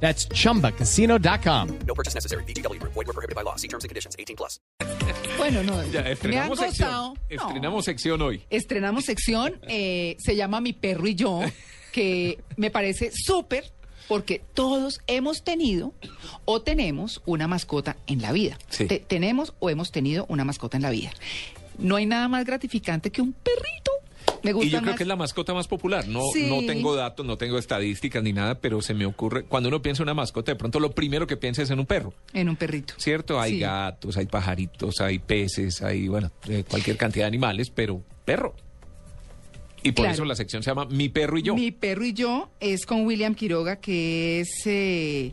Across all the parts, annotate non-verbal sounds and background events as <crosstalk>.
That's chumbacasino.com. No purchase necessary. BGW. Void were prohibited by law. See terms and conditions. 18 plus. <laughs> Bueno, no. Ya, me estrenamos sección. gustado. No. Estrenamos sección hoy. Estrenamos sección. <laughs> eh, se llama Mi perro y yo, que me parece súper porque todos hemos tenido o tenemos una mascota en la vida. Sí. Te- tenemos o hemos tenido una mascota en la vida. No hay nada más gratificante que un perrito. Me gusta Y yo creo que es la mascota más popular. No, Sí. no tengo datos, no tengo estadísticas ni nada, pero se me ocurre, cuando uno piensa en una mascota, de pronto lo primero que piensa es en un perro, en un perrito. ¿cierto? Hay Sí. gatos, hay pajaritos, hay peces, hay, bueno, eh, cualquier cantidad de animales, pero perro. Y por Claro. eso la sección se llama Mi perro y yo. Mi perro y yo es con William Quiroga, que es, eh,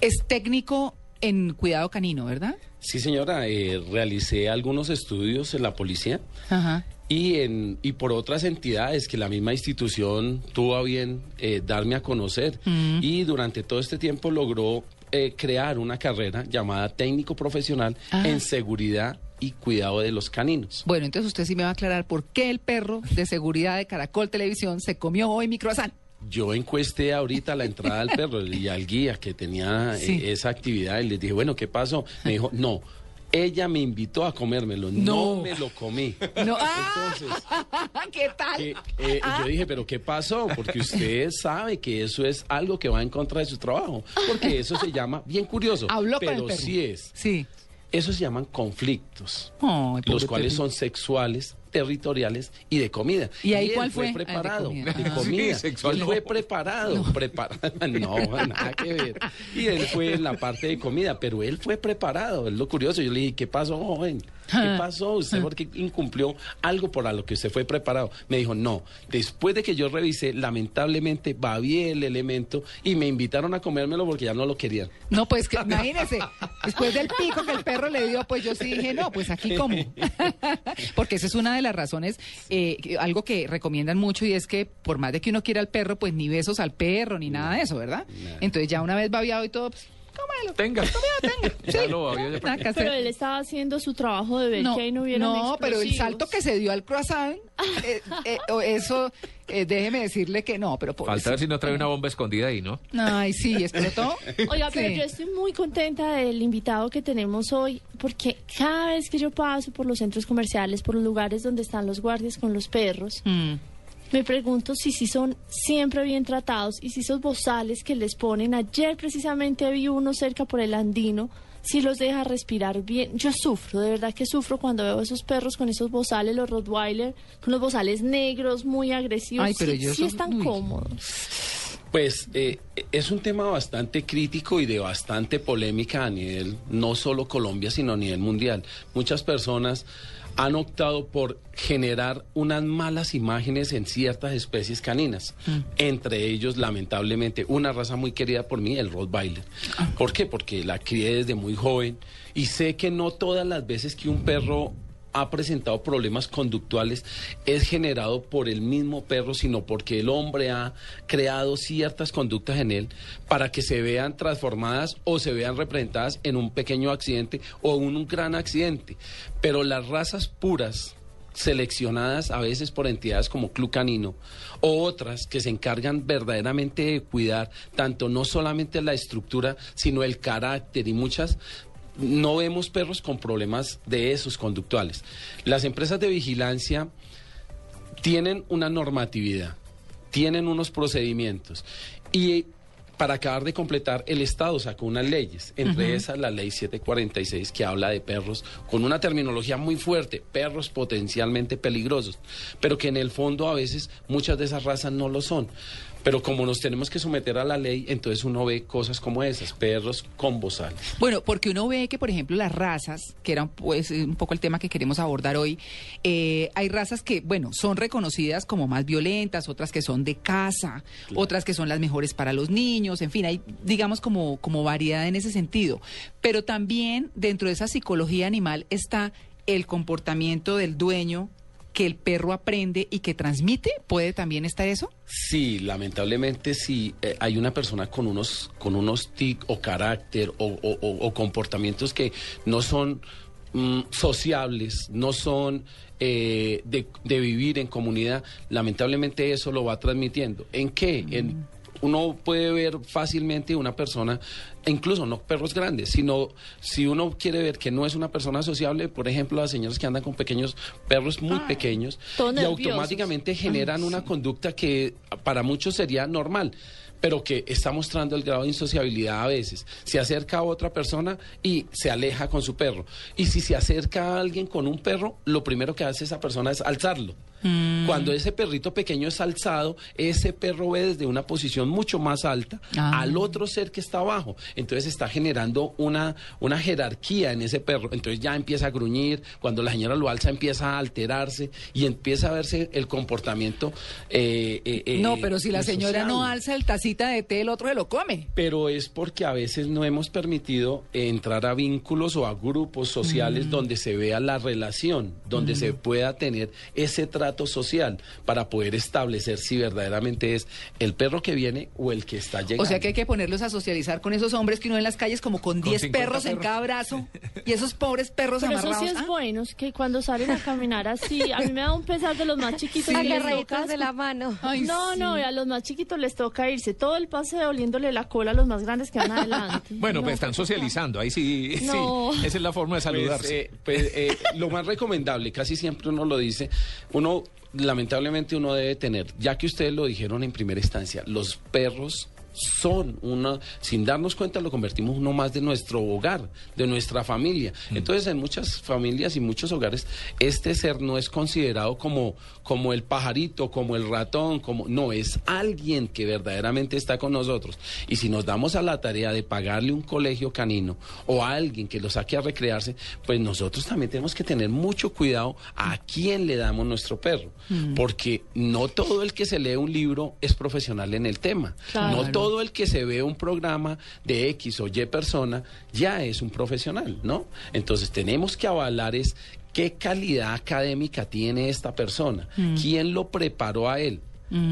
es técnico en cuidado canino, ¿verdad? Sí, señora, eh, realicé algunos estudios en la policía Ajá. Y, en, y por otras entidades que la misma institución tuvo a bien eh, darme a conocer. Y durante todo este tiempo logró eh, crear una carrera llamada técnico profesional Ah. en seguridad y cuidado de los caninos. Bueno, entonces usted sí me va a aclarar por qué el perro de seguridad de Caracol Televisión se comió hoy mi croissant. Yo encuesté ahorita la entrada del perro y al guía que tenía <laughs> eh, esa actividad y les dije, bueno, ¿qué pasó? Me dijo, no, ella me invitó a comérmelo, no, No. me lo comí. No. <laughs> Entonces, <laughs> ¿Qué tal? eh, yo dije, pero ¿qué pasó? Porque usted <laughs> sabe que eso es algo que va en contra de su trabajo. Porque eso se llama, bien curioso, Habló con el pero sí es. Sí. Eso se llaman conflictos, pobre los cuales son sexuales, territoriales y de comida. ¿Y ahí él cuál fue? fue? Ah, de preparado. comida. de Ah. comida. Sí, sexual él no. fue preparado. preparado. <laughs> No, nada que ver. Y él fue en la parte de comida, pero él fue preparado. Es lo curioso. Yo le dije, ¿qué pasó, joven? ¿Qué Ah. pasó? ¿Usted por qué incumplió algo por a lo que usted fue preparado? Me dijo, no. Después de que yo revisé, lamentablemente babié el elemento y me invitaron a comérmelo porque ya no lo querían. No, pues que, <laughs> imagínese, después del pico que el perro le dio, pues yo sí dije, no, pues aquí como. <laughs> Porque esa es una de las razones, eh, algo que recomiendan mucho y es que por más de que uno quiera al perro, pues ni besos al perro ni nada de eso, ¿verdad? Entonces ya una vez babiado y todo, pues cómelo. Tenga. Tenga. <laughs> Ya Sí, lo había- hacer. Pero él estaba haciendo su trabajo de ver No, que ahí no hubieran no, pero el salto que se dio al croissant, eh, eh, eso, eh, déjeme decirle que no, pero por Falta ver si no trae una bomba escondida ahí, ¿no? Ay, sí, explotó. <laughs> Oiga, pero Sí. yo estoy muy contenta del invitado que tenemos hoy, porque cada vez que yo paso por los centros comerciales, por los lugares donde están los guardias con los perros, Mm. Me pregunto si sí son siempre bien tratados y si esos bozales que les ponen, ayer precisamente vi uno cerca por el andino, si los deja respirar bien. Yo sufro, de verdad que sufro cuando veo esos perros con esos bozales, los Rottweiler, con los bozales negros, muy agresivos. Ay, pero sí, están uy. cómodos. Pues eh, es un tema bastante crítico y de bastante polémica a nivel, no solo Colombia, sino a nivel mundial. Muchas personas han optado por generar unas malas imágenes en ciertas especies caninas. Entre ellos, lamentablemente, una raza muy querida por mí, el Rottweiler. ¿Por qué? Porque la crié desde muy joven y sé que no todas las veces que un perro ha presentado problemas conductuales es generado por el mismo perro, sino porque el hombre ha creado ciertas conductas en él para que se vean transformadas o se vean representadas en un pequeño accidente o en un gran accidente. Pero las razas puras seleccionadas a veces por entidades como Club Canino o otras que se encargan verdaderamente de cuidar tanto no solamente la estructura, sino el carácter y muchas no vemos perros con problemas de esos conductuales. Las empresas de vigilancia tienen una normatividad, tienen unos procedimientos y para acabar de completar, el Estado sacó unas leyes, entre esas la ley 746 que habla de perros con una terminología muy fuerte, perros potencialmente peligrosos, pero que en el fondo a veces muchas de esas razas no lo son. Pero como nos tenemos que someter a la ley, entonces uno ve cosas como esas, perros con bozal. Bueno, porque uno ve que, por ejemplo, las razas, que era pues, un poco el tema que queremos abordar hoy, eh, hay razas que, bueno, son reconocidas como más violentas, otras que son de caza, otras que son las mejores para los niños, en fin, hay, digamos, como, como variedad en ese sentido. Pero también dentro de esa psicología animal está el comportamiento del dueño que el perro aprende y que transmite? ¿Puede también estar eso? Sí, lamentablemente sí. eh, hay una persona con unos, con unos tic o carácter o, o- o- o comportamientos que no son mm, sociables, no son eh, de, de vivir en comunidad. Lamentablemente eso lo va transmitiendo. ¿En qué? En, uno puede ver fácilmente una persona, incluso no perros grandes, sino si uno quiere ver que no es una persona sociable, por ejemplo, las señoras que andan con pequeños perros muy pequeños y automáticamente generan una conducta que para muchos sería normal pero que está mostrando el grado de insociabilidad a veces. Se acerca a otra persona y se aleja con su perro. Y si se acerca a alguien con un perro, lo primero que hace esa persona es alzarlo. Cuando ese perrito pequeño es alzado, ese perro ve desde una posición mucho más alta Ah. al otro ser que está abajo. Entonces está generando una, una jerarquía en ese perro. Entonces ya empieza a gruñir, cuando la señora lo alza empieza a alterarse y empieza a verse el comportamiento. eh, eh, eh, no, pero si la señora no alza el tacita de té, el otro se lo come. Pero es porque a veces no hemos permitido entrar a vínculos o a grupos sociales donde se vea la relación, donde se pueda tener ese trato social para poder establecer si verdaderamente es el perro que viene o el que está llegando. O sea que hay que ponerlos a socializar con esos hombres que uno en las calles como con 10 50 perros en cada brazo y esos pobres perros Pero eso amarrados. sí es Ah, bueno, es que cuando salen a caminar así, a mí me da un pesar de los más chiquitos. que Agarraditos toca- de la mano. ay, No, sí. no, a los más chiquitos les toca irse todo el paseo oliéndole la cola a los más grandes que van adelante. <laughs> Bueno, No, pues están socializando, ahí sí, No. sí, esa es la forma de Pues, saludarse. eh, pues, eh, lo más recomendable, casi siempre uno lo dice, uno lamentablemente uno debe tener, ya que ustedes lo dijeron en primera instancia, los perros son una, sin darnos cuenta lo convertimos uno más de nuestro hogar, de nuestra familia. Entonces en muchas familias y muchos hogares este ser no es considerado como, como el pajarito, como el ratón, como no, es alguien que verdaderamente está con nosotros. Y si nos damos a la tarea de pagarle un colegio canino o a alguien que lo saque a recrearse, pues nosotros también tenemos que tener mucho cuidado a quién le damos nuestro perro, porque no todo el que se lee un libro es profesional en el tema. Claro. No todo el que se ve un programa de X o Y persona ya es un profesional, ¿no? Entonces tenemos que avalar es qué calidad académica tiene esta persona, quién lo preparó a él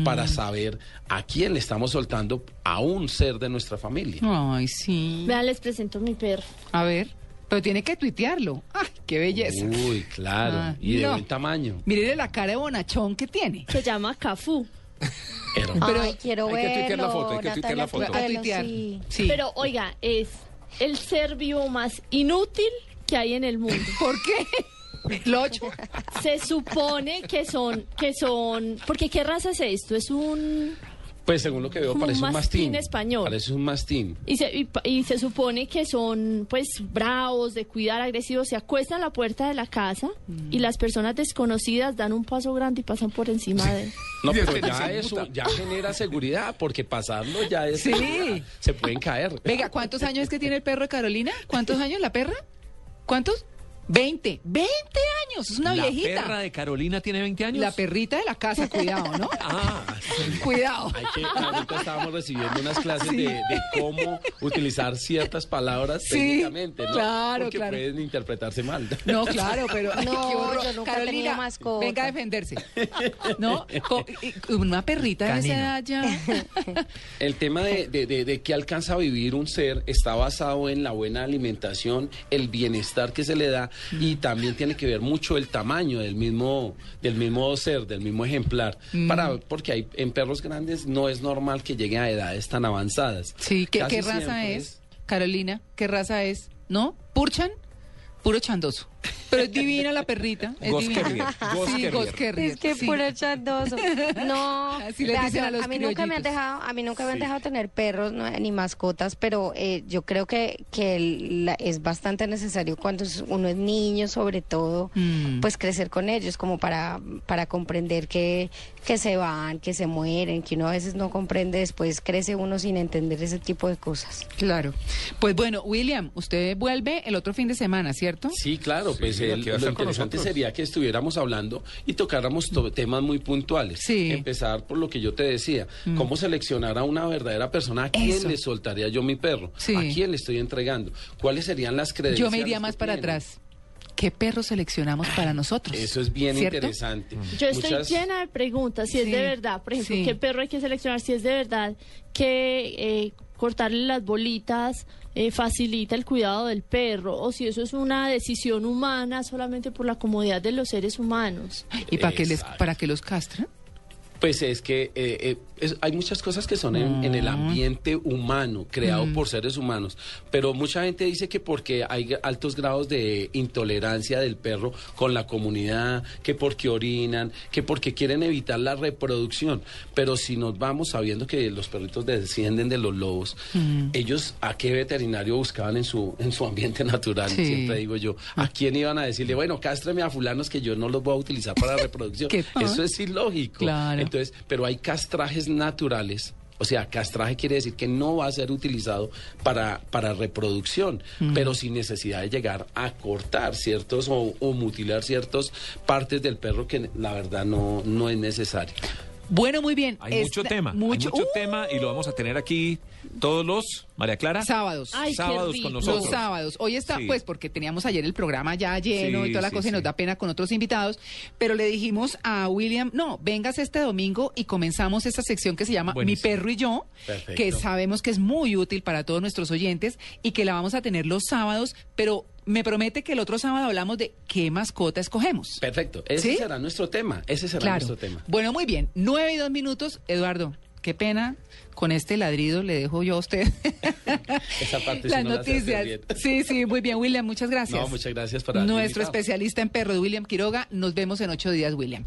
para saber a quién le estamos soltando a un ser de nuestra familia. Ay, sí. Vean, les presento a mi perro. A ver, pero tiene que tuitearlo. ¡Ay, qué belleza! Uy, claro, Ah, y de no. buen tamaño. Mírele la cara de bonachón que tiene. Se llama Cafú. Pero Ay, quiero hay que tuitear verlo. la foto, hay que tuitear Natalia la foto. Sí. Sí. Pero oiga, es el ser vivo más inútil que hay en el mundo. <laughs> ¿Por qué? Locho. Se supone que son, que son, porque ¿qué raza es esto? Es un, Pues según lo que veo parece un un mastín mastín. español. Parece un mastín. y se, y, pa- y se supone que son, pues, bravos, de cuidar, agresivos, se acuestan a la puerta de la casa y las personas desconocidas dan un paso grande y pasan por encima de él. <laughs> No, pero ya eso ya genera seguridad, porque pasarlo ya es Sí. Se pueden caer. Venga, ¿cuántos años es que tiene el perro de Carolina? ¿Cuántos años la perra? ¿Cuántos? 20. 20 años. Es una ¿La viejita. perra de Carolina tiene 20 años? La perrita de la casa, cuidado, ¿no? <laughs> Ah, sí. Cuidado. Hay que, ahorita estábamos recibiendo unas clases de, de cómo utilizar ciertas palabras Sí, técnicamente, ¿no? claro, Porque claro. pueden interpretarse mal. No, claro, <laughs> pero ay, No, qué horror. yo nunca Carolina, mascota. venga a defenderse. ¿No? Una perrita de esa edad ya. El tema de, de, de, de qué alcanza a vivir un ser está basado en la buena alimentación, el bienestar que se le da y también tiene que ver mucho el tamaño del mismo, del mismo ser, del mismo ejemplar. Para, porque hay, en perros grandes no es normal que lleguen a edades tan avanzadas. Sí, ¿qué, raza siempre es? Carolina, ¿qué raza es? ¿No? ¿Purchan? Puro chandoso. Pero es divina la perrita. Es divina. Sí. Es que sí. puro chandoso. No, <laughs> Así vea, dicen a los mí nunca me han dejado, a mí nunca me han dejado tener perros no, ni mascotas, pero eh, yo creo que, que el- la- es bastante necesario cuando es- uno es niño, sobre todo, Mm. pues crecer con ellos, como para, para comprender que, que se van, que se mueren, que uno a veces no comprende, después crece uno sin entender ese tipo de cosas. Claro. Pues bueno, William, usted vuelve el otro fin de semana, ¿cierto? Sí, claro, pues Lo interesante sería que estuviéramos hablando y tocáramos to- temas muy puntuales. Sí. Mm. Empezar por lo que yo te decía, cómo seleccionar a una verdadera persona, a quién Eso. le soltaría yo mi perro, Sí. a quién le estoy entregando, cuáles serían las credenciales. Yo me iría más para tiene. atrás. ¿Qué perro seleccionamos para nosotros? Eso es bien ¿Cierto? interesante. Yo estoy Muchas- llena de preguntas, si Sí, es de verdad, por ejemplo, sí. qué perro hay que seleccionar, si es de verdad que eh, cortarle las bolitas eh, facilita el cuidado del perro, o si eso es una decisión humana solamente por la comodidad de los seres humanos. ¿Y para qué, les, para qué los castran? Pues es que eh, eh, es- hay muchas cosas que son en, en el ambiente humano, creado por seres humanos, pero mucha gente dice que porque hay altos grados de intolerancia del perro con la comunidad, que porque orinan, que porque quieren evitar la reproducción, pero si nos vamos sabiendo que los perritos descienden de los lobos, ellos a qué veterinario buscaban en su en su ambiente natural, Sí. siempre digo yo, a quién iban a decirle, bueno, cástreme a fulanos que yo no los voy a utilizar para <laughs> reproducción. ¿Qué tal? Eso es ilógico. Claro. Entonces, pero hay castrajes naturales. O sea, castraje quiere decir que no va a ser utilizado para, para reproducción, pero sin necesidad de llegar a cortar ciertos o, o mutilar ciertas partes del perro que la verdad no, no es necesario. Bueno, muy bien. Hay mucho tema, Mucho, hay mucho ¡Uh! tema y lo vamos a tener aquí todos los, María Clara, Sábados. Ay, sábados con nosotros. Los sábados. Hoy está, Sí. pues, porque teníamos ayer el programa ya lleno Sí, y toda la sí, cosa y nos da pena con otros invitados, pero le dijimos a William, no, vengas este domingo y comenzamos esta sección que se llama Buenísimo. Mi perro y yo, Perfecto. que sabemos que es muy útil para todos nuestros oyentes y que la vamos a tener los sábados, pero me promete que el otro sábado hablamos de qué mascota escogemos. Perfecto. Ese ¿Sí? será nuestro tema. Ese será Claro. nuestro tema. Bueno, muy bien. Nueve y dos minutos. Eduardo, qué pena. Con este ladrido le dejo yo a usted <laughs> Esa parte las no la sé hacer noticias. Sí, sí, muy bien, William. Muchas gracias. No, muchas gracias haberme Nuestro especialista en perros, William Quiroga. Nos vemos en ocho días, William.